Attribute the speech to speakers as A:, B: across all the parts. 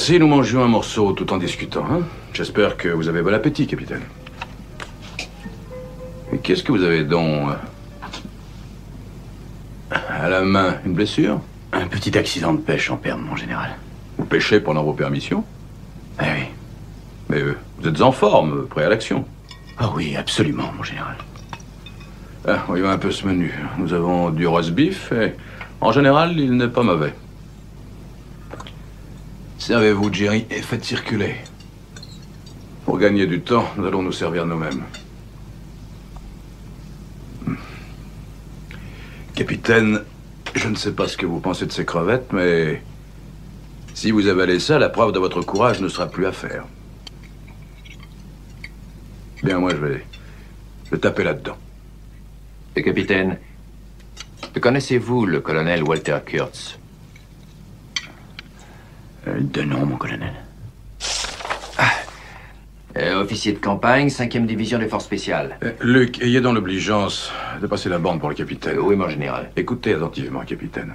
A: passé, nous mangions un morceau tout en discutant. Hein J'espère que vous avez bon appétit, capitaine. Et qu'est-ce que vous avez donc euh, à la main? Une blessure?
B: Un petit accident de pêche en perme, mon général.
A: Vous pêchez pendant vos permissions?
B: Eh oui.
A: Mais euh, vous êtes en forme, prêt à l'action?
B: Ah oui, absolument, mon général.
A: Ah, voyons un peu ce menu. Nous avons du roast beef et, en général, il n'est pas mauvais. Servez-vous, Jerry, et faites circuler. Pour gagner du temps, nous allons nous servir nous-mêmes. Capitaine, je ne sais pas ce que vous pensez de ces crevettes, mais si vous avalez ça, la preuve de votre courage ne sera plus à faire. Bien, moi, je vais, je vais taper là-dedans.
C: Le capitaine, connaissez-vous le colonel Walter Kurtz?
B: De nom, mon colonel.
C: Ah. Euh, officier de campagne, 5e division des forces spéciales.
A: Euh, Luc, ayez dans l'obligeance de passer la bande pour le capitaine.
C: oui, mon général.
A: Écoutez attentivement, capitaine.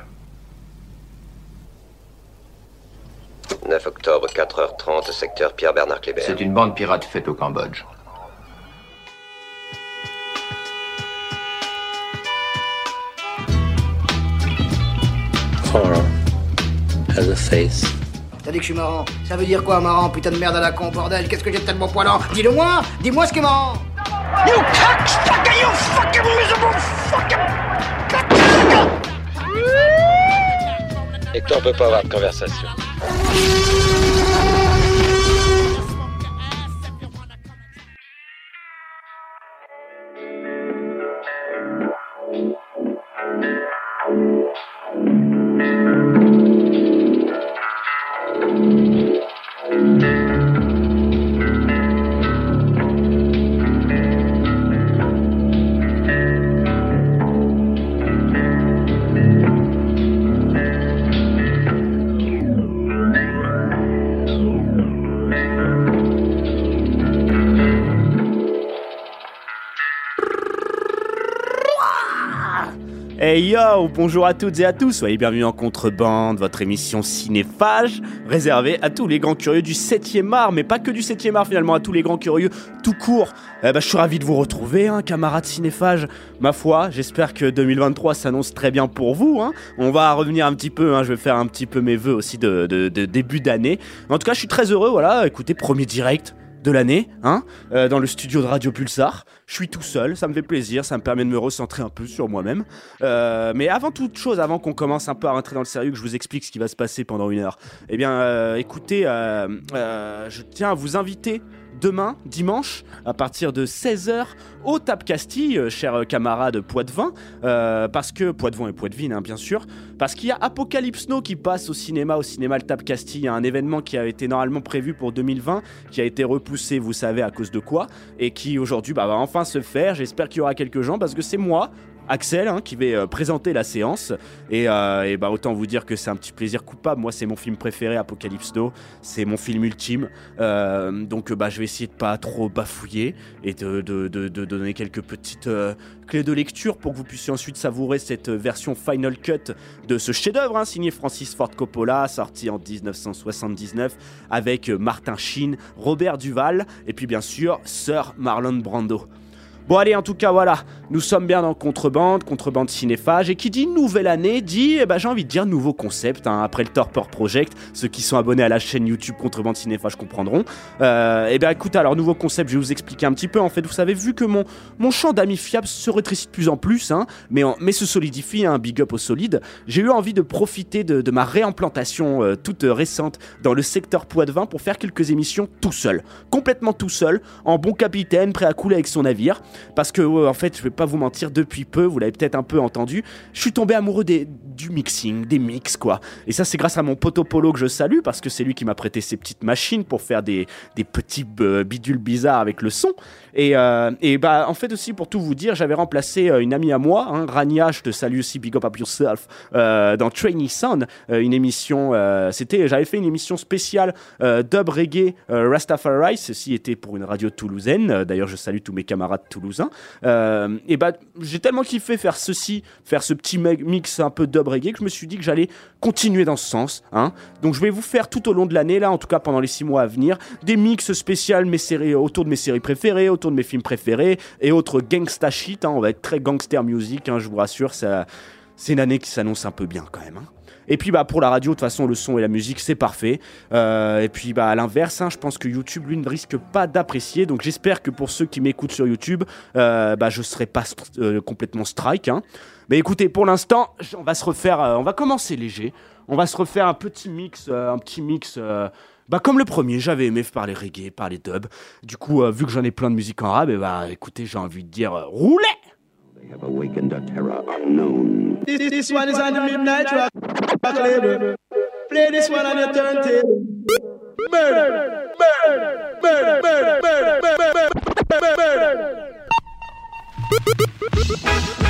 D: 9 octobre, 4h30, secteur Pierre-Bernard Kléber.
C: C'est une bande pirate faite au Cambodge.
E: Horror has a face.
F: T'as dit que je suis marrant. Ça veut dire quoi, marrant Putain de merde à la con, bordel? Qu'est-ce que j'ai de tellement poilant? Dis-le-moi Dis-moi ce qui est marrant You cocksucker, you fucking miserable fucking
D: Hector peut pas avoir de conversation.
G: Bonjour à toutes et à tous, soyez bienvenus en Contrebande, votre émission cinéphage, réservée à tous les grands curieux du 7e art, mais pas que du 7e art finalement, à tous les grands curieux tout court. Eh ben, je suis ravi de vous retrouver, hein, camarades cinéphages. Ma foi, j'espère que 2023 s'annonce très bien pour vous. Hein. On va revenir un petit peu, hein, je vais faire un petit peu mes voeux aussi de, de début d'année. En tout cas, je suis très heureux, voilà, écoutez, premier direct de l'année, hein, euh, dans le studio de Radio Pulsar. Je suis tout seul, ça me fait plaisir, ça me permet de me recentrer un peu sur moi-même. Euh, mais avant toute chose, avant qu'on commence un peu à rentrer dans le sérieux, que je vous explique ce qui va se passer pendant une heure, eh bien, euh, écoutez, je tiens à vous inviter demain, dimanche, à partir de 16h, au Tap Castille, euh, chers camarades Poitvin, euh, parce que Poitvin et Poitvin, hein, bien sûr, parce qu'il y a Apocalypse Now qui passe au cinéma, au cinéma le Tap Castille, un événement qui a été normalement prévu pour 2020, qui a été repoussé, vous savez, à cause de quoi, et qui aujourd'hui bah, va enfin se faire. J'espère qu'il y aura quelques gens, parce que c'est moi, Axel hein, qui va euh, présenter la séance. Et, euh, bah, autant vous dire que c'est un petit plaisir coupable. Moi, c'est mon film préféré, Apocalypse Now. C'est mon film ultime. Euh, donc, bah, je vais essayer de pas trop bafouiller et de, donner quelques petites clés de lecture pour que vous puissiez ensuite savourer cette version Final Cut de ce chef-d'œuvre hein, signé Francis Ford Coppola, sorti en 1979 avec Martin Sheen, Robert Duval et puis bien sûr Sir Marlon Brando. Bon allez, en tout cas voilà, nous sommes bien dans Contrebande, Contrebande cinéphage, et qui dit nouvelle année dit, eh ben, j'ai envie de dire nouveau concept, hein, après le Torpor Project, ceux qui sont abonnés à la chaîne YouTube Contrebande cinéphage comprendront. Euh, eh bien écoute, alors nouveau concept, je vais vous expliquer un petit peu, en fait, vous savez, vu que mon, mon champ d'amis fiables se rétrécit de plus en plus, hein, mais, mais se solidifie, un hein, big up au solide, j'ai eu envie de profiter de, ma réimplantation euh, toute récente dans le secteur Poids-de-Vin pour faire quelques émissions tout seul, complètement tout seul, en bon capitaine, prêt à couler avec son navire. Parce que, en fait, je vais pas vous mentir, depuis peu, vous l'avez peut-être un peu entendu, je suis tombé amoureux des, du mixing, des mix, quoi. Et ça, c'est grâce à mon pote Polo que je salue, parce que c'est lui qui m'a prêté ses petites machines pour faire des, des petits euh, bidules bizarres avec le son. Et, euh, et, bah, en fait, aussi, pour tout vous dire, j'avais remplacé euh, une amie à moi, hein, Rania, je te salue aussi, big up up yourself, dans Trainee Sound, une émission, c'était, j'avais fait une émission spéciale dub reggae Rastafari, ceci était pour une radio toulousaine. D'ailleurs, je salue tous mes camarades toulousains toulousain. Euh, et bah, j'ai tellement kiffé faire ceci, faire ce petit mix un peu dub reggae, que je me suis dit que j'allais continuer dans ce sens. Hein. Donc je vais vous faire tout au long de l'année, là, en tout cas pendant les six mois à venir, des mix spéciaux mes séries, autour de mes séries préférées, autour de mes films préférés et autres gangsta shit. hein. On va être très gangster music, hein, je vous rassure. Ça, c'est une année qui s'annonce un peu bien quand même. hein. Et puis bah pour la radio, de toute façon, le son et la musique, c'est parfait. Euh, et puis bah à l'inverse, je pense que YouTube, lui, ne risque pas d'apprécier. Donc j'espère que pour ceux qui m'écoutent sur YouTube, euh, bah je serai pas euh, complètement strike. Mais écoutez, pour l'instant, on va se refaire, euh, on va commencer léger. On va se refaire un petit mix, un petit mix. Bah comme le premier, j'avais aimé parler reggae, parler dub. Du coup, euh, vu que j'en ai plein de musique en rap, et bah écoutez, j'ai envie de dire euh, roulez!
H: This, this one is on the midnight rock rock label. Play this one on your turntable. Murder, murder, murder, murder, murder, murder, murder, murder.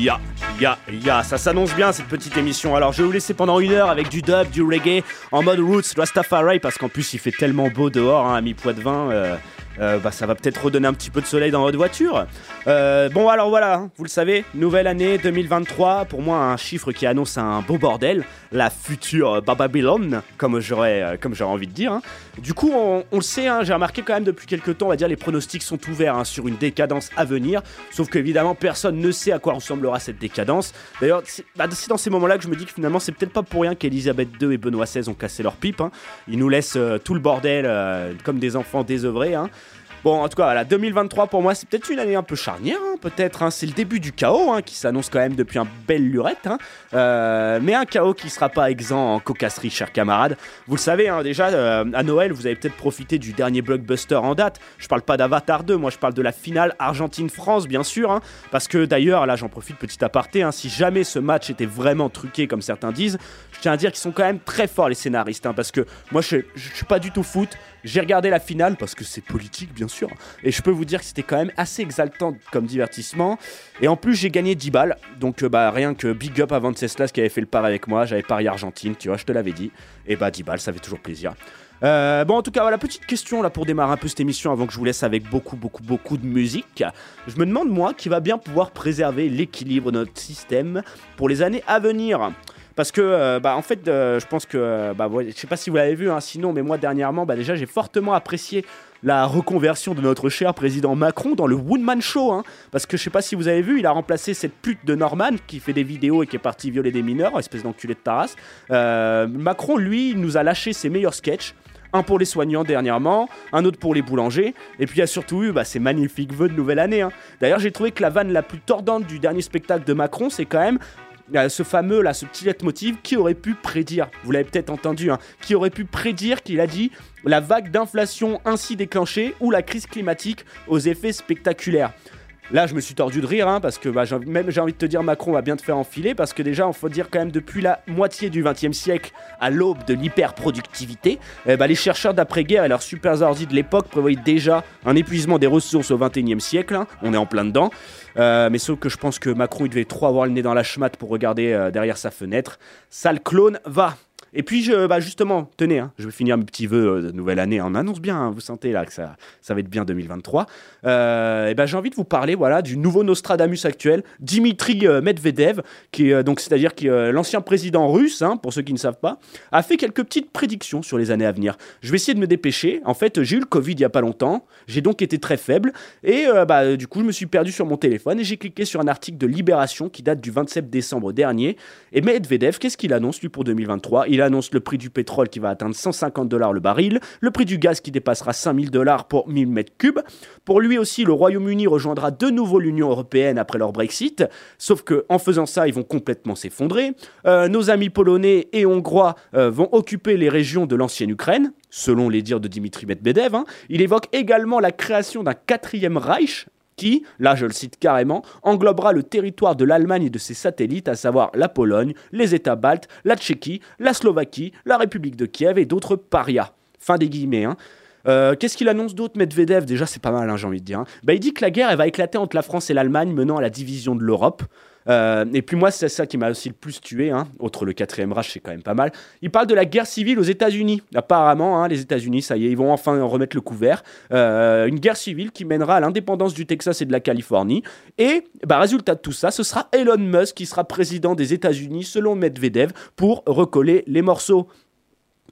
G: Ya, ya, ya, ça s'annonce bien cette petite émission. Alors je vais vous laisser pendant une heure avec du dub, du reggae, en mode roots, Rastafari, parce qu'en plus il fait tellement beau dehors, hein, à mi-poids-de-vin. euh, euh, bah, ça va peut-être redonner un petit peu de soleil dans votre voiture. Euh, bon, alors voilà, hein, vous le savez, nouvelle année 2023. Pour moi, un chiffre qui annonce un beau bordel, la future Babylone, comme j'aurais, euh, comme j'aurais envie de dire. hein. Du coup, on, le sait, hein, j'ai remarqué quand même depuis quelques temps, on va dire, les pronostics sont ouverts sur une décadence à venir. Sauf qu'évidemment, personne ne sait à quoi ressemblera cette décadence. D'ailleurs, c'est bah, dans ces moments-là que je me dis que finalement, c'est peut-être pas pour rien qu'Elisabeth II et Benoît XVI ont cassé leur pipe. Ils nous laissent tout le bordel comme des enfants désœuvrés. hein. Bon, en tout cas, voilà, 2023 pour moi, c'est peut-être une année un peu charnière, hein, peut-être. hein. C'est le début du chaos hein, qui s'annonce quand même depuis un bel lurette. Euh, mais un chaos qui sera pas exempt en cocasserie, chers camarades. Vous le savez, déjà, euh, à Noël, vous avez peut-être profité du dernier blockbuster en date. Je parle pas d'Avatar 2, moi je parle de la finale Argentine-France, bien sûr. parce que d'ailleurs, là, j'en profite petit aparté. si jamais ce match était vraiment truqué, comme certains disent, je tiens à dire qu'ils sont quand même très forts, les scénaristes. parce que moi, je, je suis pas du tout foot. J'ai regardé la finale parce que c'est politique, bien sûr. Et je peux vous dire que c'était quand même assez exaltant comme divertissement. Et en plus, j'ai gagné 10 balles. Donc, euh, bah, rien que big up à Venceslas qui avait fait le pari avec moi. J'avais parié Argentine, tu vois, je te l'avais dit. Et bah, 10 balles, ça fait toujours plaisir. Euh, bon, en tout cas, voilà, petite question là pour démarrer un peu cette émission avant que je vous laisse avec beaucoup, beaucoup, beaucoup de musique. Je me demande, moi, qui va bien pouvoir préserver l'équilibre de notre système pour les années à venir. Parce que, euh, bah, en fait, euh, je pense que, euh, bah, ouais, je sais pas si vous l'avez vu, hein, sinon, mais moi dernièrement, bah, déjà, j'ai fortement apprécié la reconversion de notre cher président Macron dans le Woodman Show. hein. parce que je sais pas si vous avez vu, il a remplacé cette pute de Norman qui fait des vidéos et qui est parti violer des mineurs, espèce d'enculé de Taras. Euh, Macron, lui, nous a lâché ses meilleurs sketchs. Un pour les soignants dernièrement, un autre pour les boulangers, et puis il y a surtout eu bah, ces magnifiques vœux de nouvelle année. hein. D'ailleurs, j'ai trouvé que la vanne la plus tordante du dernier spectacle de Macron, c'est quand même ce fameux là, ce petit leitmotiv qui aurait pu prédire, vous l'avez peut-être entendu, hein, qui aurait pu prédire qu'il a dit la vague d'inflation ainsi déclenchée ou la crise climatique aux effets spectaculaires. Là, je me suis tordu de rire, hein, parce que bah, même j'ai envie de te dire, Macron va bien te faire enfiler, parce que déjà, il faut dire quand même, depuis la moitié du XXe siècle, à l'aube de l'hyperproductivité, eh bah, les chercheurs d'après-guerre et leurs super ordi de l'époque prévoyaient déjà un épuisement des ressources au XXIe siècle. hein. on est en plein dedans. Euh, mais sauf que je pense que Macron, il devait trop avoir le nez dans la schmatte pour regarder euh, derrière sa fenêtre. Sale clone, va et puis, je, bah justement, tenez, hein, je vais finir mes petits vœux euh, de nouvelle année. On annonce bien, hein, vous sentez là que ça, va être bien 2023. Euh, et ben, j'ai envie de vous parler voilà, du nouveau Nostradamus actuel, Dimitri euh, Medvedev, qui est donc, c'est-à-dire qui l'ancien président russe, hein, pour ceux qui ne savent pas, a fait quelques petites prédictions sur les années à venir. Je vais essayer de me dépêcher. En fait, j'ai eu le Covid il y a pas longtemps, j'ai donc été très faible, et bah, du coup, je me suis perdu sur mon téléphone et j'ai cliqué sur un article de Libération qui date du 27 décembre dernier. Et Medvedev, qu'est-ce qu'il annonce lui pour 2023 Il annonce le prix du pétrole qui va atteindre 150 dollars le baril, le prix du gaz qui dépassera 5000 dollars pour 1000 mètres cubes. Pour lui aussi, le Royaume-Uni rejoindra de nouveau l'Union européenne après leur Brexit, sauf que en faisant ça, ils vont complètement s'effondrer. Euh, nos amis polonais et hongrois euh, vont occuper les régions de l'ancienne Ukraine, selon les dires de Dimitri Medvedev. hein. Il évoque également la création d'un quatrième Reich qui, là je le cite carrément, englobera le territoire de l'Allemagne et de ses satellites, à savoir la Pologne, les États baltes, la Tchéquie, la Slovaquie, la République de Kiev et d'autres parias. Fin des guillemets. Hein. Euh, Qu'est-ce qu'il annonce d'autre, Medvedev? Déjà, c'est pas mal, hein, j'ai envie de dire. hein. Bah, il dit que la guerre, elle va éclater entre la France et l'Allemagne, menant à la division de l'Europe. Euh, et puis moi, c'est ça qui m'a aussi le plus tué. Hein. Autre le quatrième Reich, c'est quand même pas mal. Il parle de la guerre civile aux États-Unis. Apparemment, hein, les États-Unis, ça y est, ils vont enfin remettre le couvert. Euh, une guerre civile qui mènera à l'indépendance du Texas et de la Californie. Et bah, résultat de tout ça, ce sera Elon Musk qui sera président des États-Unis, selon Medvedev, pour recoller les morceaux.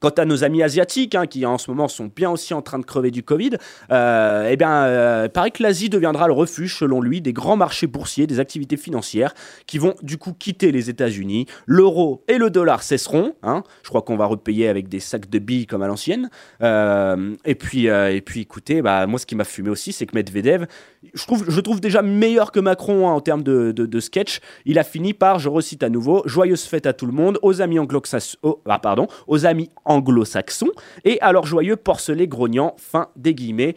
G: Quant à nos amis asiatiques, hein, qui en ce moment sont bien aussi en train de crever du Covid, euh, eh bien, euh, paraît que l'Asie deviendra le refuge, selon lui, des grands marchés boursiers, des activités financières, qui vont du coup quitter les États-Unis. L'euro et le dollar cesseront. hein. Je crois qu'on va repayer avec des sacs de billes comme à l'ancienne. Euh, et puis, euh, et puis, écoutez, bah, moi, ce qui m'a fumé aussi, c'est que Medvedev, je trouve, je trouve déjà meilleur que Macron hein, en termes de sketch. Il a fini par, je recite à nouveau, joyeuse fête à tout le monde, aux amis anglo-saxons, oh, ah, pardon, aux amis anglo-saxons, et alors joyeux porcelet grognant, fin des guillemets.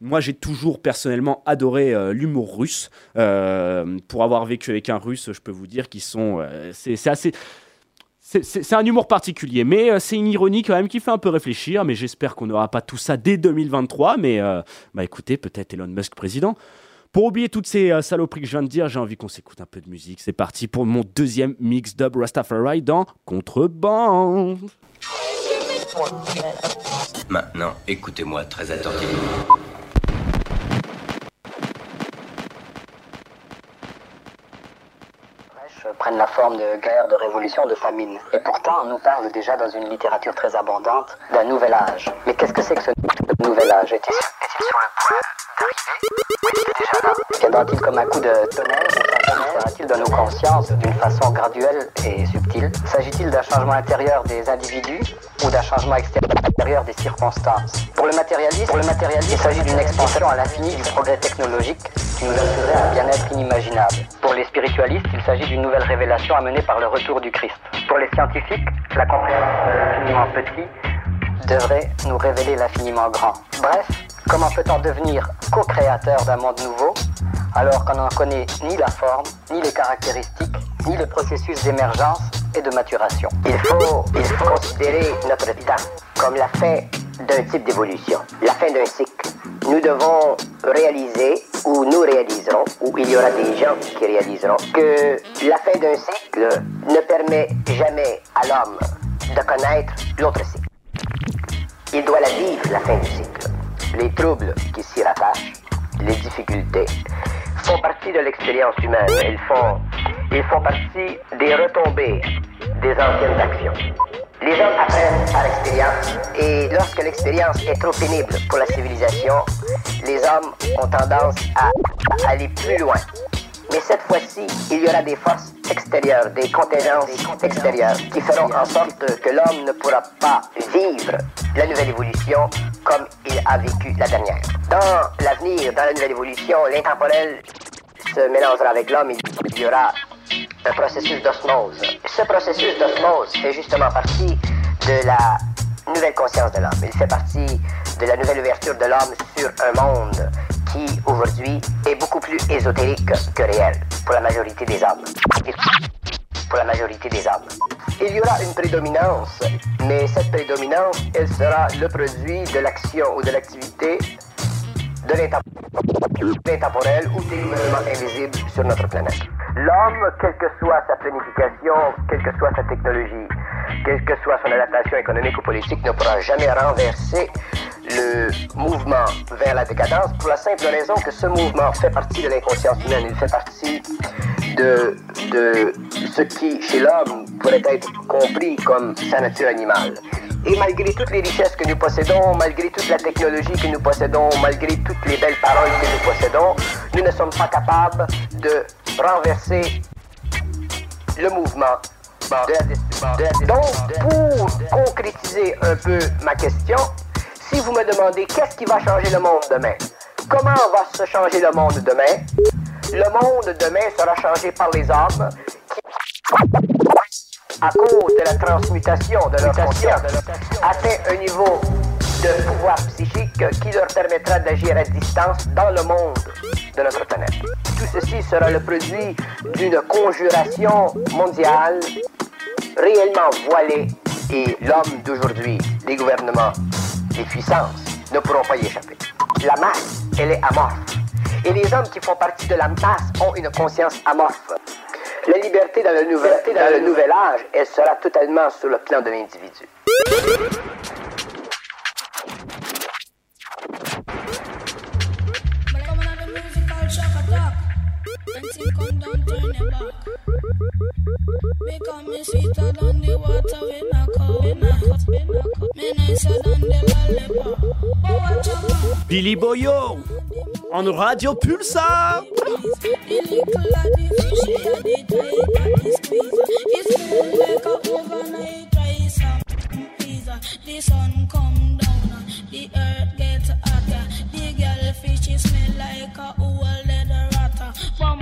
G: Moi, j'ai toujours personnellement adoré euh, l'humour russe. Euh, pour avoir vécu avec un russe, je peux vous dire qu'ils sont. euh, c'est assez. C'est- un humour particulier, mais c'est une ironie quand même qui fait un peu réfléchir. Mais j'espère qu'on n'aura pas tout ça dès 2023. Mais bah écoutez, peut-être Elon Musk président. Pour oublier toutes ces saloperies que je viens de dire, j'ai envie qu'on s'écoute un peu de musique. C'est parti pour mon deuxième mix dub Rastafari dans Contrebande.
I: Maintenant, écoutez-moi très attentivement.
J: prennent la forme de guerre, de révolution, de famine. Et pourtant, on nous parle déjà dans une littérature très abondante d'un nouvel âge. Mais qu'est-ce que c'est que ce nouvel âge est-il sur le point d'arriver. Viendra-t-il comme un coup de tonnerre s'insérer-t-il dans nos consciences d'une façon graduelle et subtile? S'agit-il d'un changement intérieur des individus ou d'un changement extérieur des circonstances? Pour le matérialiste, pour le il s'agit d'une expansion à l'infini du progrès technologique qui nous assurerait un bien-être inimaginable. Pour les spiritualistes, il s'agit d'une nouvelle révélation amenée par le retour du Christ. Pour les scientifiques, la compréhension de l'infiniment petit devrait nous révéler l'infiniment grand. Bref, comment peut-on devenir co-créateur d'un monde nouveau alors qu'on n'en connaît ni la forme, ni les caractéristiques, ni les processus d'émergence et de maturation? Il faut, il faut considérer notre temps comme la fin d'un type d'évolution, la fin d'un cycle. Nous devons réaliser, ou nous réaliserons, ou il y aura des gens qui réaliseront, que la fin d'un cycle ne permet jamais à l'homme de connaître l'autre cycle. Il doit la vivre, la fin du cycle. Les troubles qui s'y rattachent, les difficultés, font partie de l'expérience humaine. Ils font, font partie des retombées des anciennes actions. Les hommes apprennent par expérience et lorsque l'expérience est trop pénible pour la civilisation, les hommes ont tendance à aller plus loin. Mais cette fois-ci, il y aura des forces extérieures, des contingences extérieures qui feront en sorte que l'homme ne pourra pas vivre la nouvelle évolution comme il a vécu la dernière. Dans l'avenir, dans la nouvelle évolution, l'intemporel se mélangera avec l'homme, il y aura un processus d'osmose. Ce processus d'osmose fait justement partie de la nouvelle conscience de l'homme. Il fait partie de la nouvelle ouverture de l'homme sur un monde aujourd'hui, est beaucoup plus ésotérique que réel pour la majorité des hommes. Pour la majorité des hommes. Il y aura une prédominance, mais cette prédominance, elle sera le produit de l'action ou de l'activité de l'intemp- l'intemporel ou des gouvernements invisibles sur notre planète. L'homme, quelle que soit sa planification, quelle que soit sa technologie, quelle que soit son adaptation économique ou politique, ne pourra jamais renverser le mouvement vers la décadence pour la simple raison que ce mouvement fait partie de l'inconscience humaine, il fait partie de, de ce qui, chez l'homme, pourrait être compris comme sa nature animale. Et malgré toutes les richesses que nous possédons, malgré toute la technologie que nous possédons, malgré toutes les belles paroles que nous possédons, nous ne sommes pas capables de renverser le mouvement. Donc, pour concrétiser un peu ma question, si vous me demandez qu'est-ce qui va changer le monde demain, comment va se changer le monde demain, le monde demain sera changé par les hommes qui, à cause de la transmutation de leur conscience, atteint un niveau de pouvoir psychique qui leur permettra d'agir à distance dans le monde de notre planète. Tout ceci sera le produit d'une conjuration mondiale réellement voilée et l'homme d'aujourd'hui, les gouvernements, les puissances ne pourront pas y échapper. La masse, elle est amorphe. Et les hommes qui font partie de la masse ont une conscience amorphe. La liberté dans le nouvel, dans le nouvel âge, elle sera totalement sur le plan de l'individu.
K: Because me sweeter than the water when I come, when I cut, when I cut. Me nicer than the lollipop. Oh, what you want?
G: Billy Boyo en Radio Pulsar.
K: The little laddie fishy and the tight and the squeezer. It's cool like a overnight rice and pizza. The sun come down, the earth gets hotter. The girl fishy smell like a old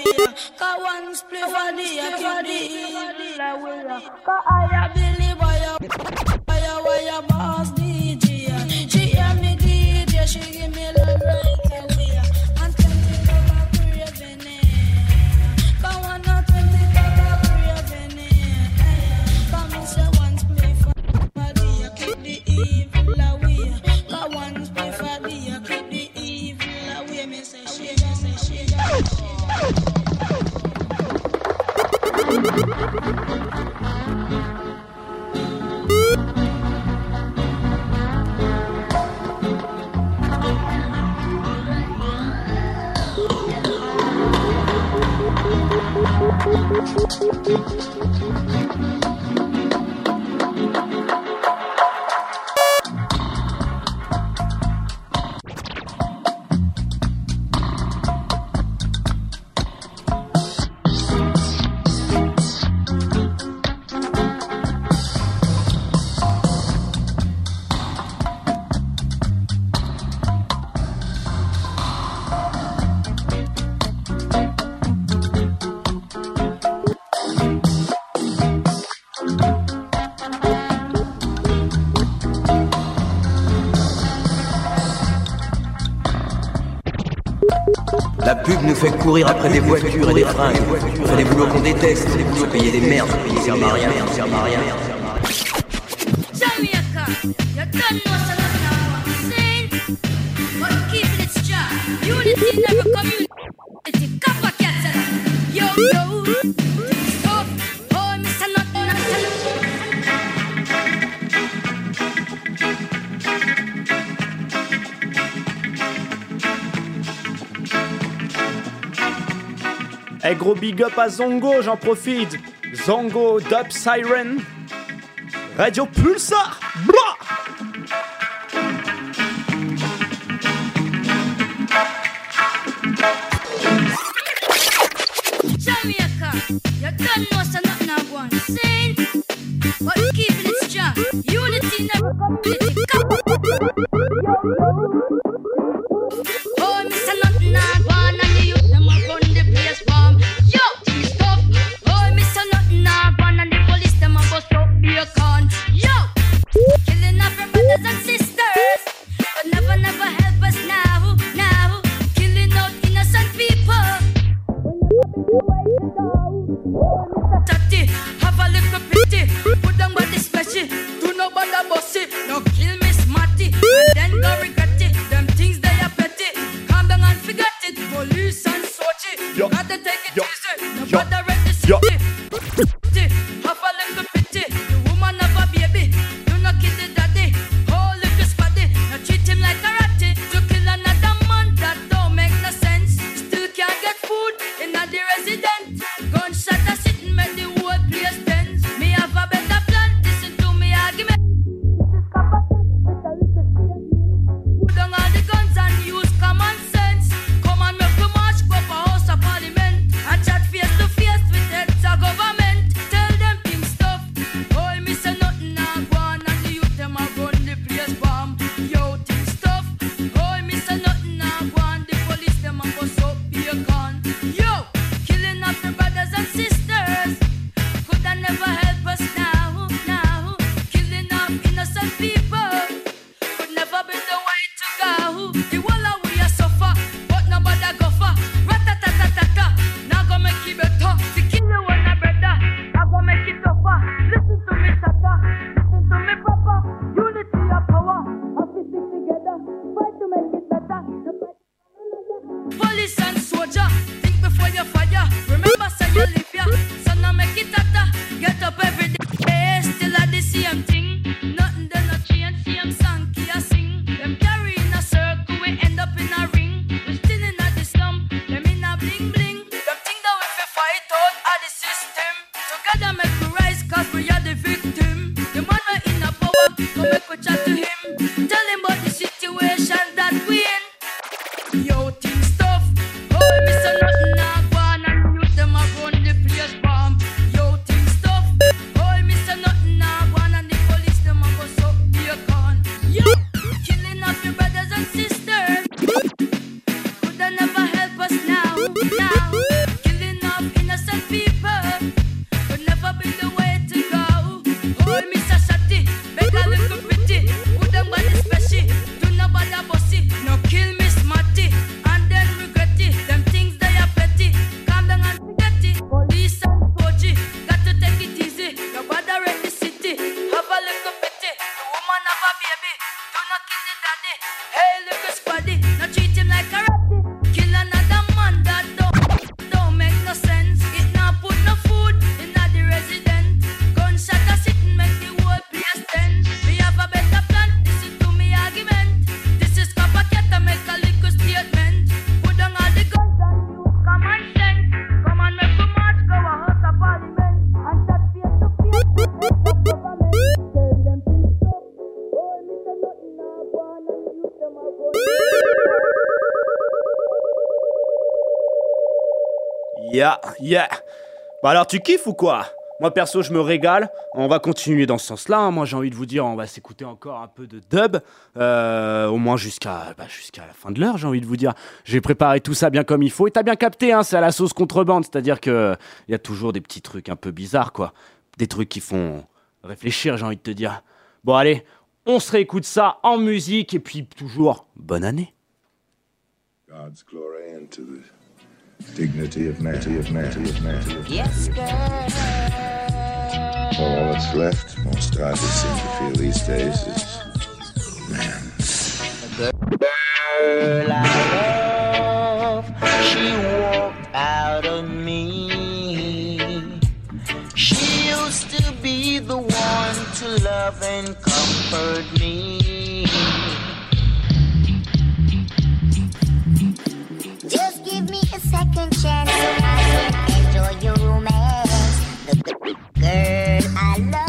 K: evil away. Cause one split a day I keep the evil away. Cause I a Billy boy, why a why a boss DJ. She hear me DJ, she give me
I: Nous fait courir après des voitures et des fringues. On fait des boulots qu'on déteste. Fait payer des merdes, payer à rien, rien.
G: Big up à Zongo, j'en profite. Zongo Dub Siren. Radio Pulsar.
K: Jamaica, fire. Remember, say you live here, so now make it hotter.
G: Yeah, yeah. Bah alors tu kiffes ou quoi? Moi perso je me régale. On va continuer dans ce sens-là. hein. Moi j'ai envie de vous dire, on va s'écouter encore un peu de dub, euh, au moins jusqu'à bah, jusqu'à la fin de l'heure. J'ai envie de vous dire, j'ai préparé tout ça bien comme il faut. Et t'as bien capté, hein, c'est à la sauce contrebande, c'est-à-dire que il y a toujours des petits trucs un peu bizarres, quoi. Des trucs qui font réfléchir. J'ai envie de te dire. Bon allez, on se réécoute ça en musique et puis toujours bonne année.
L: God's glory and to the dignity of man, of man, of man.
M: Yes, girl.
L: All that's left, most oddly seem to feel these days is man.
N: The girl I love, she walked out of me. She used to be the one to love and comfort me.
O: Your romance. The girl I love,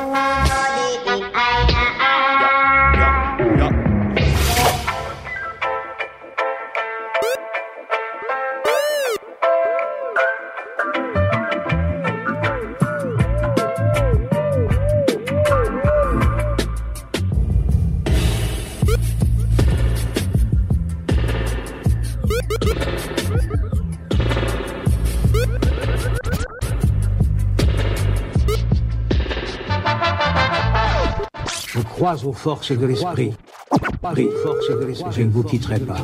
H: Yeah. Crois aux forces de l'esprit. De l'esprit. Je ne vous quitterai pas.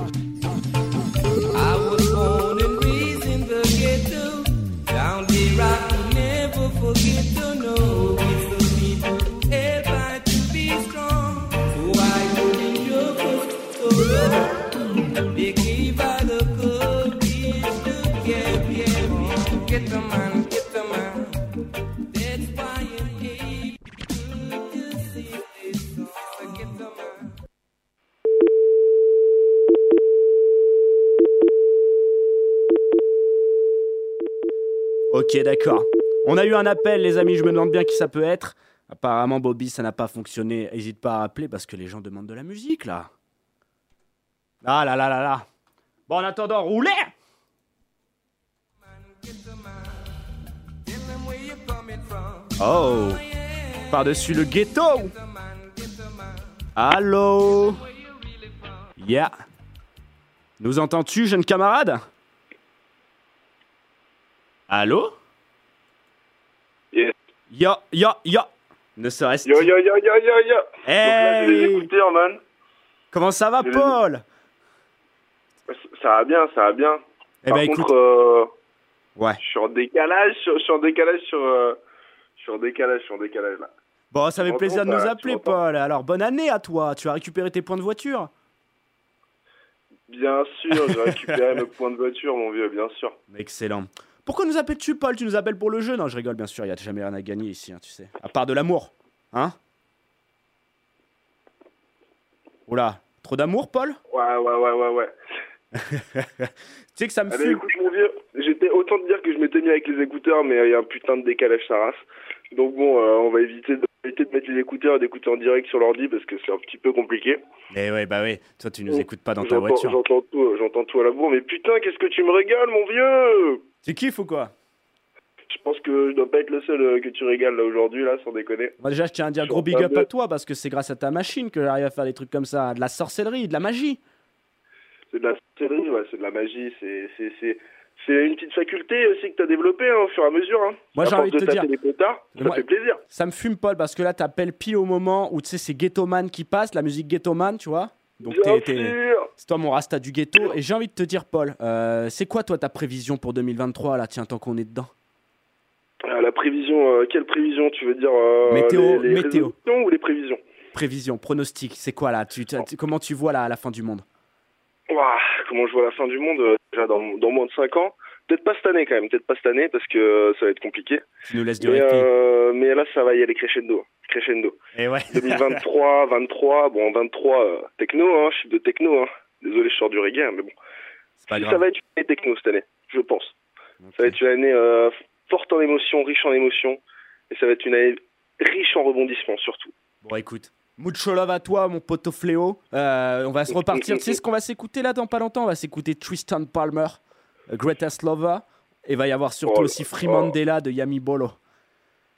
G: D'accord. On a eu un appel, les amis, je me demande bien qui ça peut être. Apparemment, Bobby, ça n'a pas fonctionné. N'hésite pas à appeler parce que les gens demandent de la musique, là. Ah là là là là. Bon, en attendant, roulez Oh Par-dessus le ghetto Allô? Yeah Nous entends-tu, jeune camarade? Allô? Yo, yo, yo Ne serait-ce
P: Yo, yo, yo, yo, yo, yo. Donc là, j'ai les
G: Hey. Comment ça va, Paul?
P: Ça va bien, ça va bien.
G: Eh
P: Par
G: ben,
P: contre,
G: écoute.
P: euh,
G: Ouais.
P: je suis en décalage, je suis en décalage sur... euh, je suis en décalage, je suis en décalage, là.
G: Bon, ça fait plaisir de nous appeler, Paul. Alors, bonne année à toi. Tu as récupéré tes points de voiture?
P: Bien sûr, j'ai récupéré mes points de voiture, mon vieux, bien sûr.
G: Excellent. Pourquoi nous appelles-tu, Paul Tu nous appelles pour le jeu Non, je rigole, bien sûr. Il n'y a jamais rien à gagner ici, hein, tu sais. À part de l'amour. Hein? Oula, trop d'amour, Paul?
P: Ouais, ouais, ouais, ouais, ouais.
G: Tu sais que ça me
P: Allez,
G: fume.
P: écoute, mon vieux, j'étais autant te dire que je m'étais mis avec les écouteurs, mais il y a un putain de décalage, ça race. Donc bon, euh, on va éviter de, éviter de mettre les écouteurs et d'écouter en direct sur l'ordi parce que c'est un petit peu compliqué.
G: Eh ouais, bah ouais. Toi, tu nous écoutes pas dans ta voiture.
P: J'entends tout, j'entends tout à la bourre, mais putain, qu'est-ce que tu me régales, mon vieux
G: Tu kiffes ou quoi?
P: Je pense que je dois pas être le seul euh, que tu régales là aujourd'hui, là, sans déconner.
G: Moi, déjà, je tiens à dire gros big up à toi parce que c'est grâce à ta machine que j'arrive à faire des trucs comme ça. De la sorcellerie, de la magie.
P: C'est de la sorcellerie, ouais, c'est de la magie, c'est, c'est, une petite faculté aussi que t'as développée hein, au fur et à mesure. Hein.
G: Moi,
P: À
G: j'ai envie de te dire-
P: les ça
G: Moi-
P: fait plaisir.
G: Ça me fume, Paul, parce que là, t'appelles pile au moment où tu sais, c'est Ghetto Man qui passe, la musique Ghetto Man, tu vois. Donc c'est toi mon rasta du ghetto. Et j'ai envie de te dire, Paul, euh, c'est quoi toi ta prévision pour 2023 là Tiens, tant qu'on est dedans?
P: Ah, la prévision, euh, quelle prévision Tu veux dire euh,
G: Météo,
P: les, les
G: météo.
P: ou les prévisions?
G: Prévision, pronostic, c'est quoi là? Tu, tu- tu- Comment tu vois là, la fin du monde?
P: Ouah, Comment je vois la fin du monde euh, déjà dans, dans moins de 5 ans Peut-être pas cette année quand même, peut-être pas cette année parce que euh, ça va être compliqué.
G: Tu nous laisses du
P: Mais, euh, mais là, ça va y aller crescendo. Crescendo.
G: Et ouais.
P: 2023, 23, bon, 23, euh, techno, hein, je suis de techno. Hein. Désolé, je sors du reggae, hein, mais bon.
G: pas
P: ça va être une année techno cette année, je pense. Ça va être une année forte en émotions, riche en émotions. Et ça va être une année riche en rebondissements, surtout.
G: Bon, écoute. Mucho love à toi, mon poteau fléau. Euh, on va se repartir. tu sais ce qu'on va s'écouter là dans pas longtemps? On va s'écouter Tristan Palmer, Greatest Lover. Et il va y avoir surtout
P: Oh
G: aussi Free. Mandela de Yami Bolo.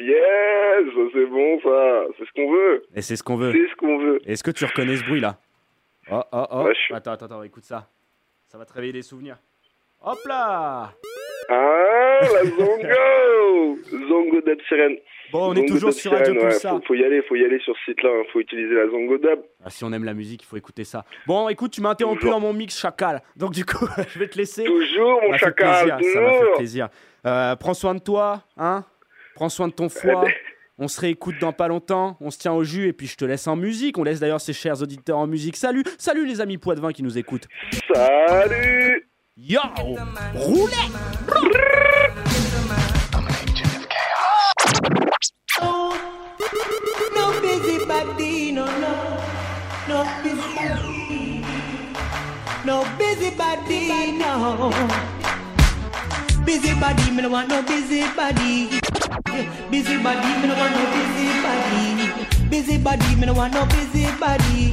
P: Yes, c'est bon, ça. C'est ce qu'on veut.
G: Et c'est ce qu'on veut.
P: C'est ce qu'on veut.
G: Est-ce que tu reconnais ce bruit là? Oh, oh, oh.
P: Je-
G: Attends, attends, attends, écoute ça. Ça va te réveiller des souvenirs. Hop là
P: Ah, la Zongo Zongo Dab Sirène.
G: Bon, on est
P: Zongo
G: toujours sur Radio
P: ouais,
G: Pulsar.
P: faut, faut y aller, faut y aller sur ce site-là. hein. Faut utiliser la Zongo Dab.
G: Ah, Si on aime la musique, il faut écouter ça. Bon, écoute, tu m'as interrompu
P: Toujours.
G: dans mon mix chacal. Donc du coup, je vais te laisser.
P: Toujours,
G: Ça
P: mon
G: fait
P: chacal,
G: plaisir, Ça m'a fait
P: toujours.
G: plaisir. Euh, prends soin de toi, hein Prends soin de ton foie.
P: Eh ben.
G: On se réécoute dans pas longtemps. On se tient au jus et puis je te laisse en musique. On laisse d'ailleurs ces chers auditeurs en musique. Salut, salut les amis Poitvin qui nous écoutent.
P: Salut
G: Yo Roulez
Q: No busybody, no, no. No busybody. No busybody, no. Busybody, me no want no busybody. Busybody, me no want no busybody. Busybody, me no want no busybody.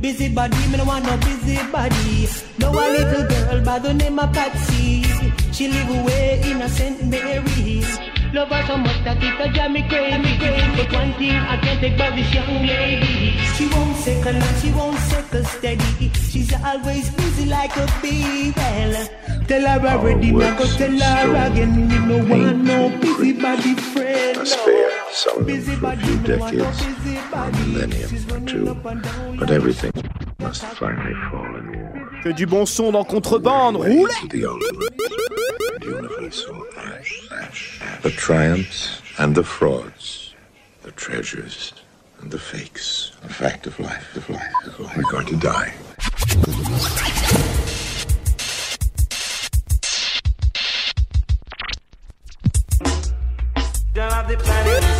Q: Busybody, me no want no busy body. No a little girl by the name of Patsy. She live away in a St. Mary's. Love her so much that it a drive me crazy. But one thing I can't take by this young lady. She won't second and she won't second steady. She's always busy like a bee. Well, tell her already, me I go tell her again. Me no want no busybody friend.
L: That's fair. Some of them for a few decades, or a millennium or two. But everything must finally fall in war.
G: Que du bon son dans contrebande. Roulez
L: To the triumphs and the frauds, the treasures and the fakes. The fact of life, of life, of life. We're going to die.
Q: Don't have the planet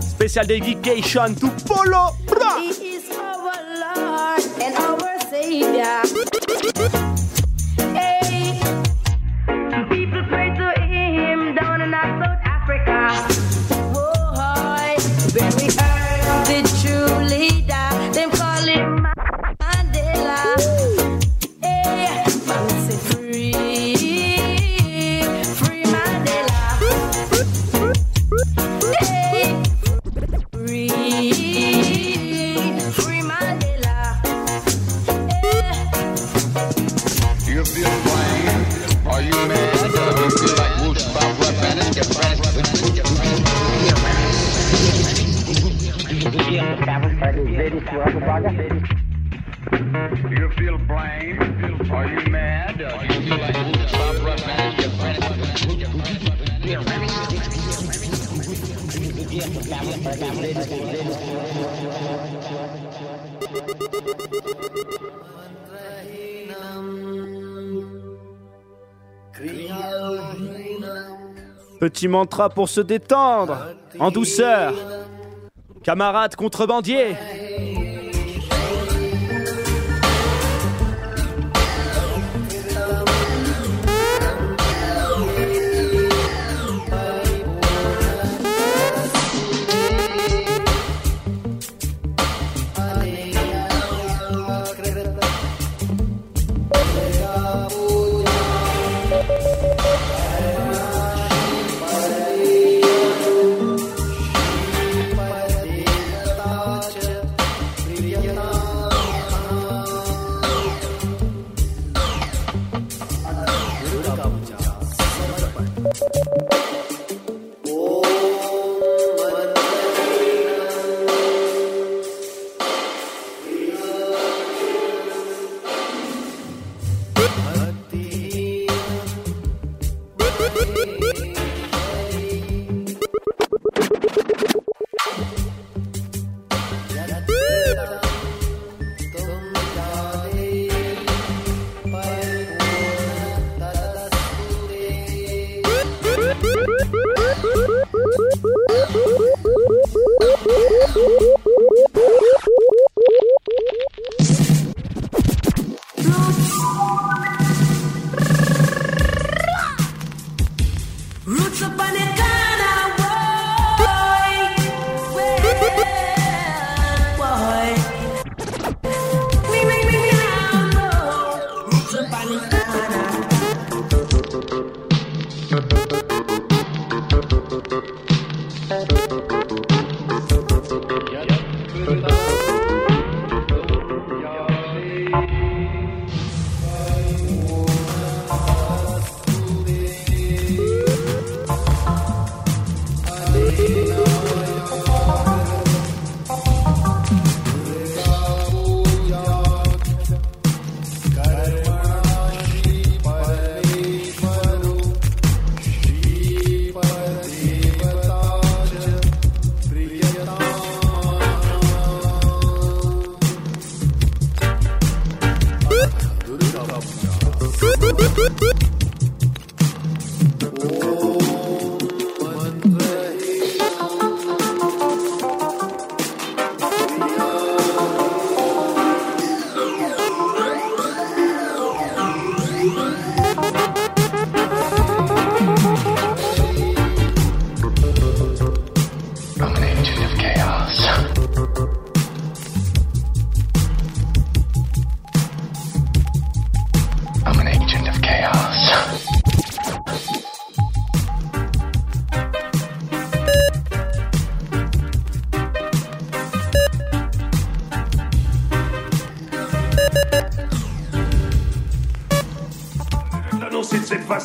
G: Spécial dedication to Polo. Bra.
K: He is our Lord and our Savior.
G: Petit pour se détendre, en douceur. Camarades contrebandiers.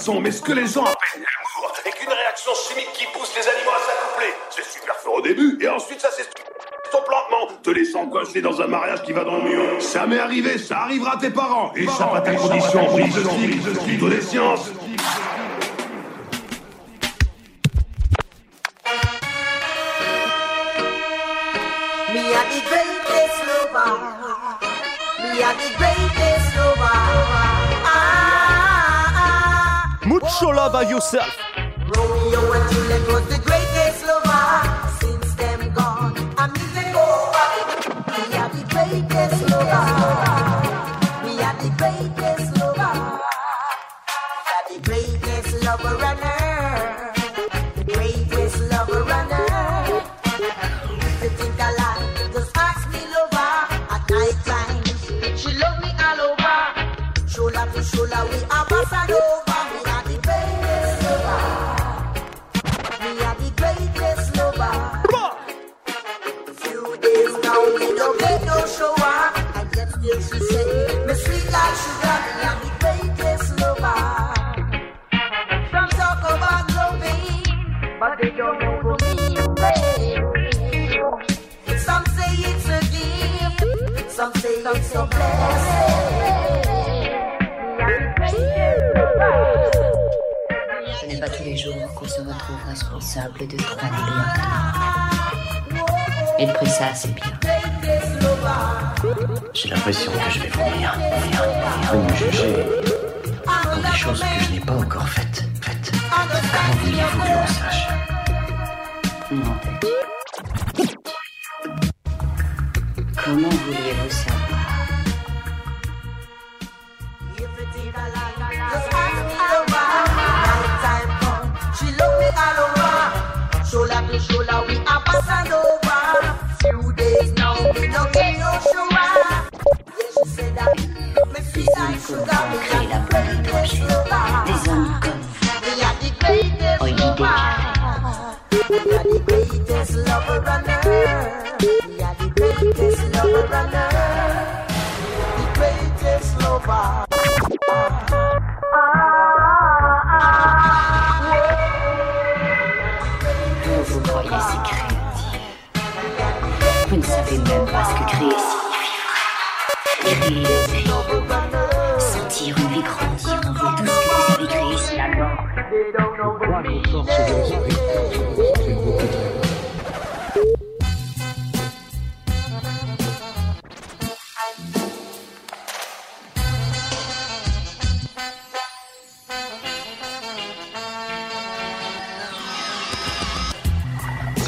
R: Façon, mais ce que les gens appellent l'amour est qu'une réaction chimique qui pousse les animaux à s'accoupler. C'est super fort au début, et ensuite ça s'estompe lentement, te laissant coincé dans un mariage qui va dans le mur. Ça m'est arrivé, ça arrivera à tes parents. Échappe à ta condition, brise de cycle, livre des sciences.
G: Mucho love a yourself.
O: Romeo now we pas tous les jours qu'on se retrouve responsable de trois milliards elle prit ça assez bien.
S: J'ai l'impression que je vais vomir, vomir, vous me juger pour des choses que je n'ai pas encore faites. Faites. Comment voulez-vous que l'on sache Non.
O: Comment vouliez-vous savoir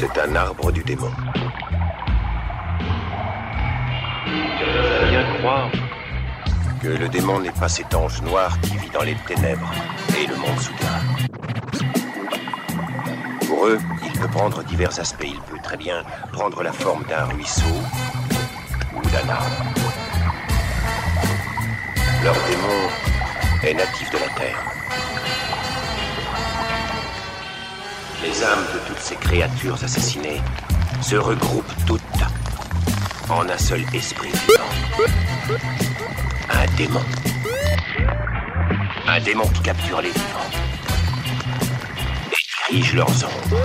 O: C'est
R: un arbre du démon.
S: bien croire
R: que le démon n'est pas cet ange noir qui vit dans les ténèbres et le monde souterrain. Pour eux, il peut prendre divers aspects. Il peut très bien prendre la forme d'un ruisseau ou d'un arbre. Leur démon est natif de la terre. Les âmes de toutes ces créatures assassinées se regroupent toutes en un seul esprit vivant. Un démon. Un démon qui capture les vivants. Et dirige leurs
G: ondes.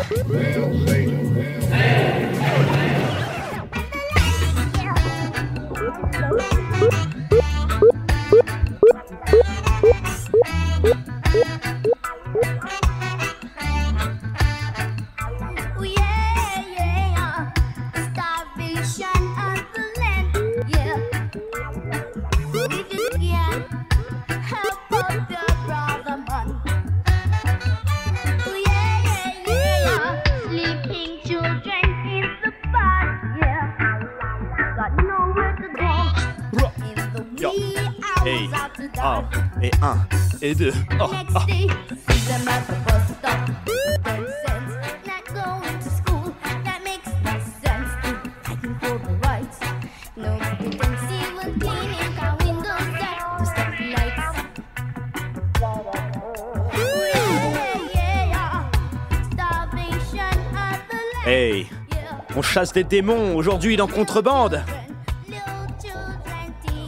G: On
T: chasse des démons, aujourd'hui dans contrebande.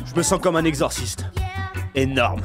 T: Je me sens comme un exorciste. Énorme.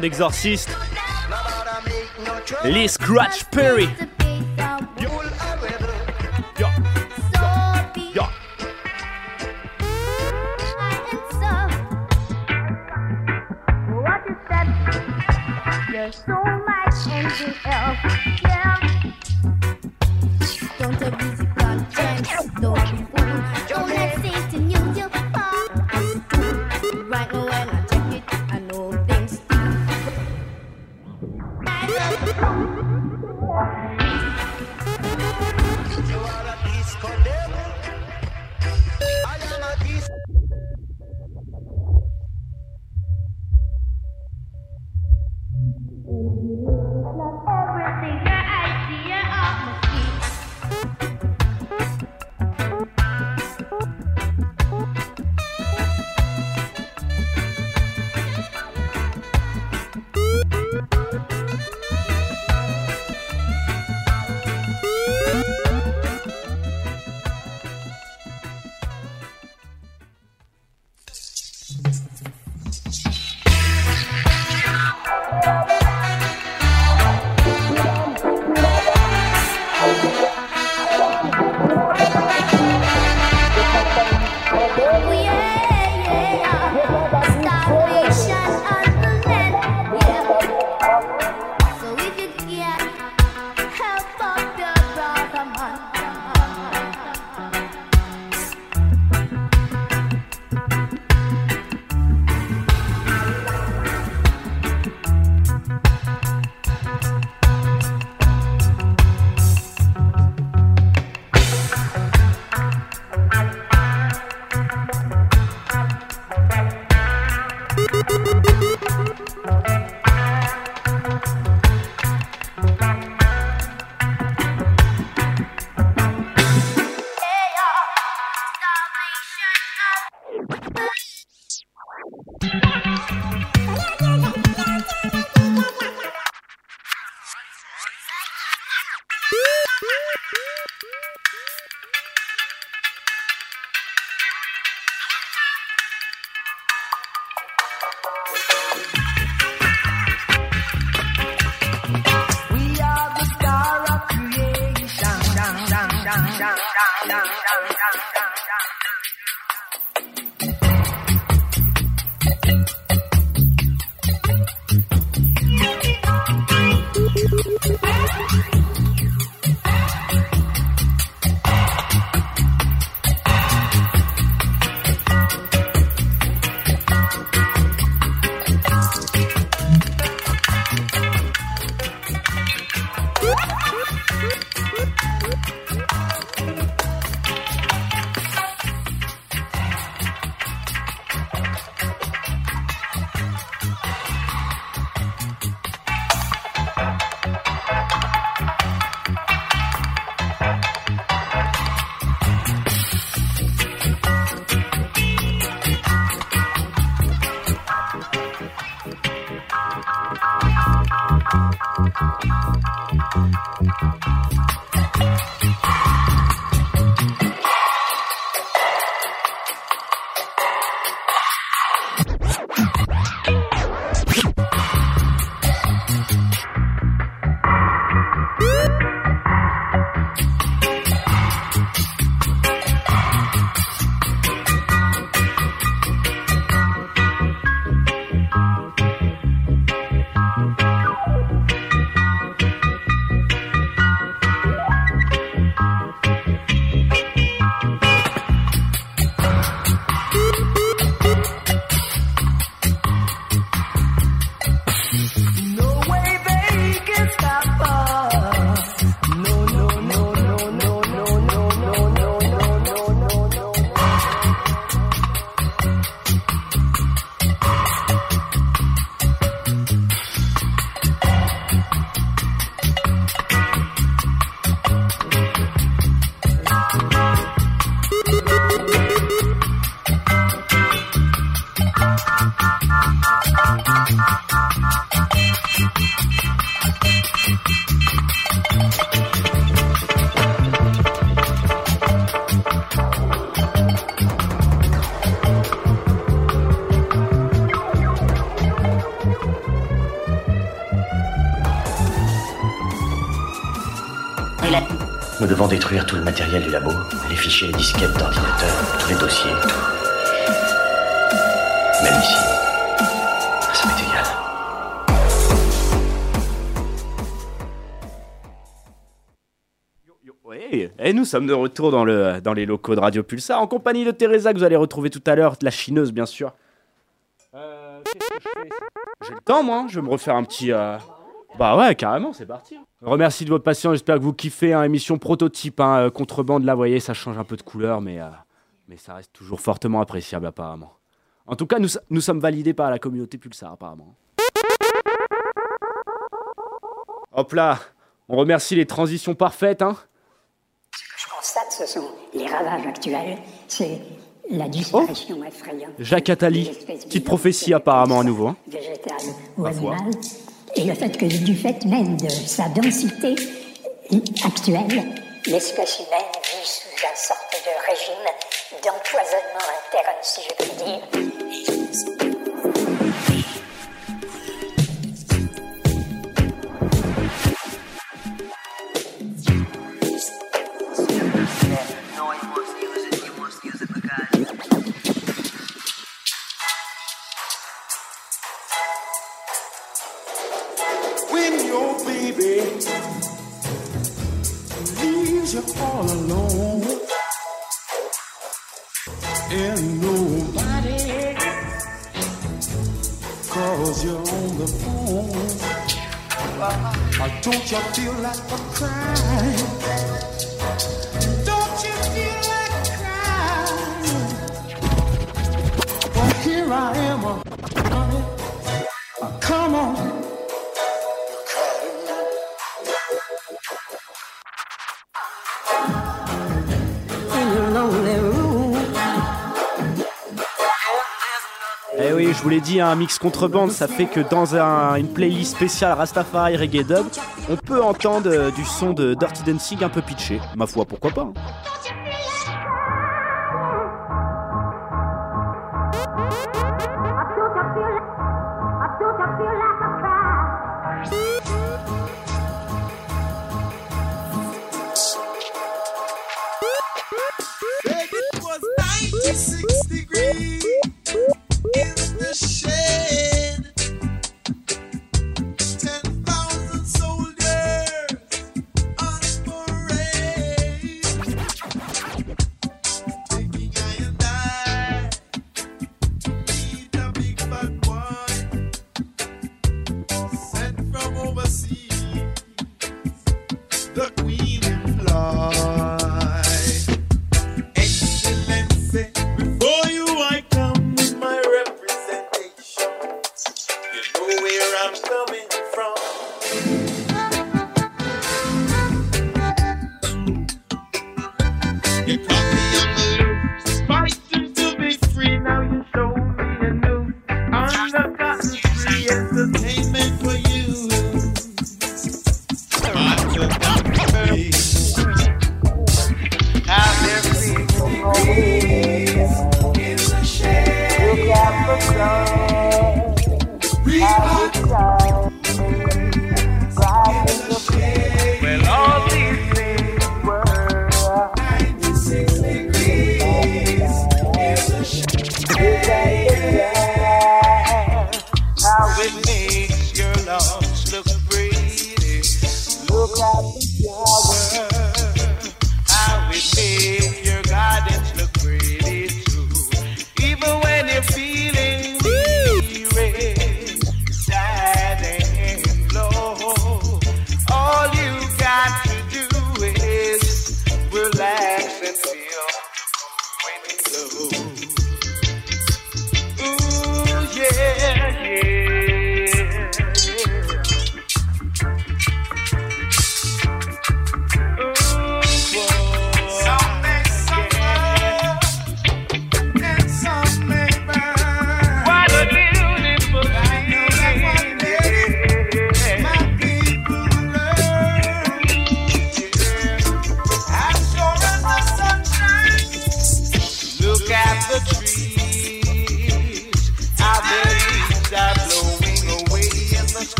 T: d'exorciste. Les Scratch Perry.
O: 当
S: 当当当。Tout le matériel du labo, les fichiers, les disquettes d'ordinateur, tous les dossiers, tout. Même ici. Ça m'est égal.
G: Et nous sommes de retour dans, le, dans les locaux de Radio Pulsar en compagnie de Teresa que vous allez retrouver tout à l'heure, la chineuse bien sûr. Euh, J'ai le temps moi, je vais me refaire un petit... euh, Bah ouais, carrément, c'est parti. Remercie de votre patience, j'espère que vous kiffez, hein, émission prototype, hein, euh, contrebande là, vous voyez, ça change un peu de couleur, mais, euh, mais ça reste toujours fortement appréciable apparemment. En tout cas, nous, nous sommes validés par la communauté Pulsar apparemment. Hop là, on remercie les transitions parfaites, hein.
U: Je constate, ce sont les ravages actuels, c'est la disparition effrayante
G: Jacques Attali, petite prophétie apparemment à nouveau. hein.
U: ou
G: Ma foi.
U: animale, et le fait que du fait même de sa densité actuelle, l'espèce humaine vit sous une sorte de régime d'empoisonnement interne, si je puis dire.
G: las vous l'ai dit, un mix contrebande, ça fait que dans un- une playlist spéciale Rastafari Reggae Dub, on peut entendre euh, du son de Dirty Dancing un peu pitché. Ma foi, pourquoi pas hein.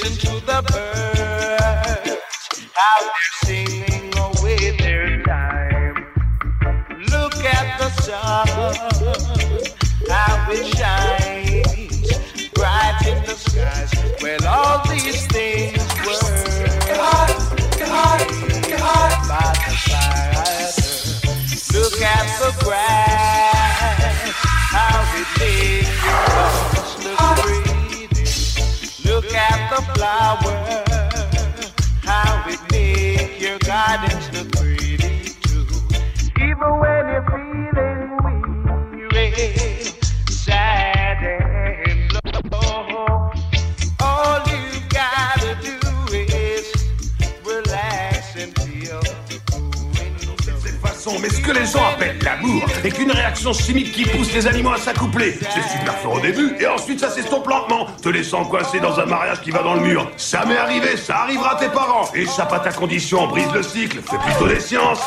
H: Listen to the birds, how they're singing away their time. Look at the sun, how it shines bright in the skies. Well, all these things were by the fire. Look at the at the
R: que les gens appellent l'amour est qu'une réaction chimique qui pousse les animaux à s'accoupler. C'est super fort au début, et ensuite ça s'estompe lentement, te laissant coincé dans un mariage qui va dans le mur. Ça m'est arrivé, ça arrivera à tes parents. Échappe à ta condition, brise le cycle, fais plutôt des sciences.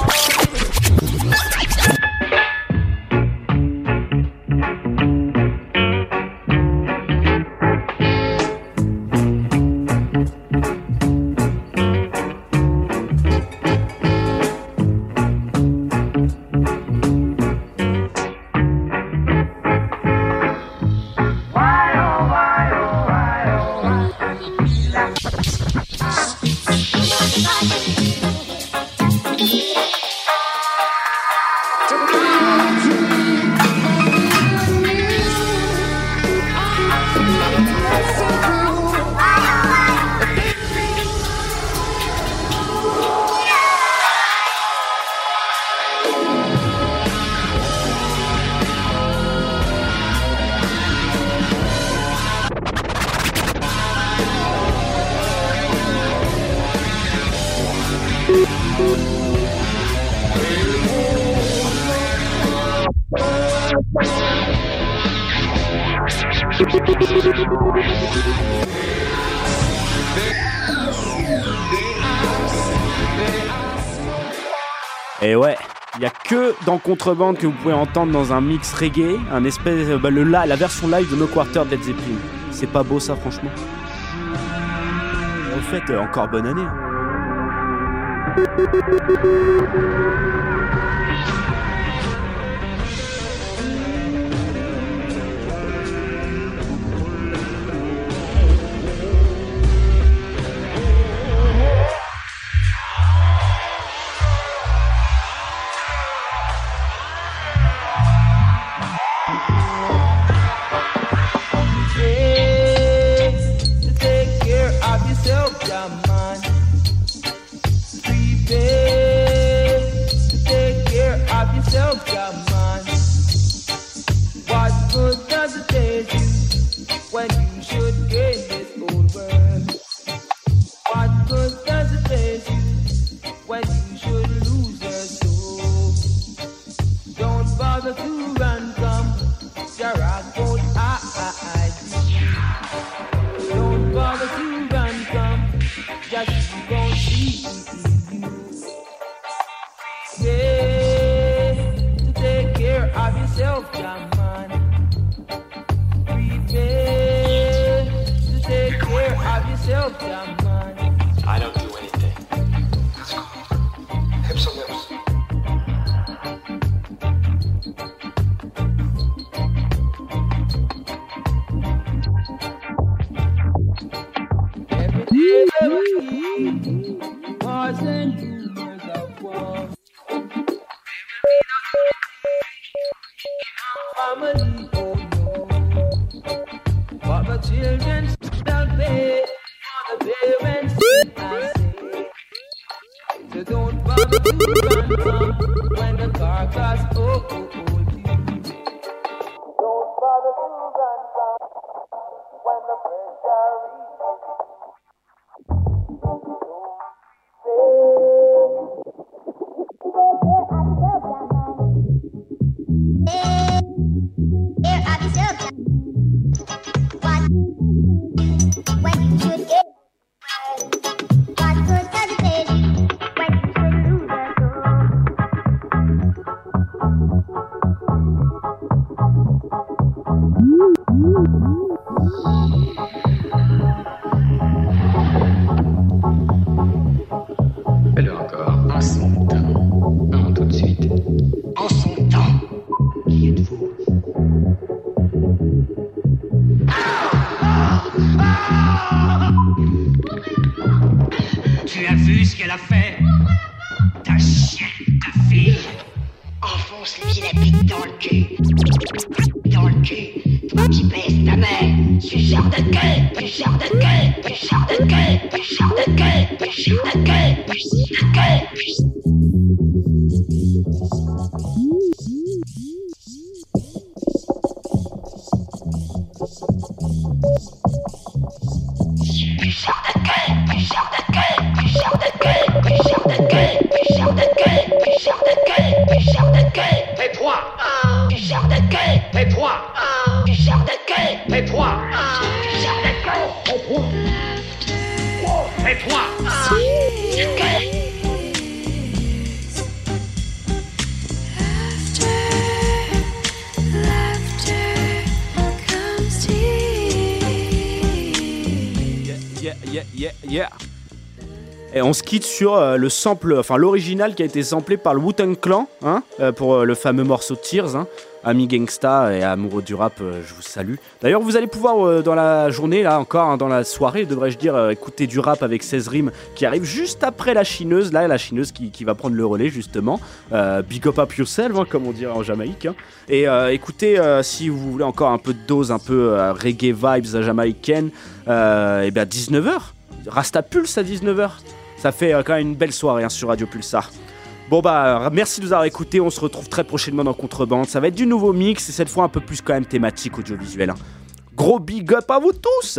G: Il y a que dans Contrebande que vous pouvez entendre dans un mix reggae, un espèce, bah, le, la, version live de No Quarter de Zeppelin. C'est pas beau ça, franchement. Au fait, euh, encore bonne année. hein.
H: down. Good. Good.
G: Quitte sur euh, le sample, enfin l'original qui a été samplé par le Wu-Tang Clan, hein, euh, pour euh, le fameux morceau Tears. Hein. Amis gangsta et amoureux du rap, je vous salue. D'ailleurs, vous allez pouvoir dans la journée, là encore, hein, dans la soirée, devrais-je dire, écouter du rap avec 16 rimes qui arrive juste après la chineuse, là, la chineuse qui, va prendre le relais justement. Big up up yourself, hein, comme on dirait en Jamaïque. hein. Et écoutez, si vous voulez encore un peu de dose, un peu reggae vibes jamaïcaines, euh, et bien 19h. Rasta Pulse à 19h. Ça fait euh, quand même une belle soirée hein, sur Radio Pulsar. Bon bah merci de nous avoir écoutés, on se retrouve très prochainement dans Contrebande. Ça va être du nouveau mix et cette fois un peu plus quand même thématique audiovisuel. hein. Gros big up à vous tous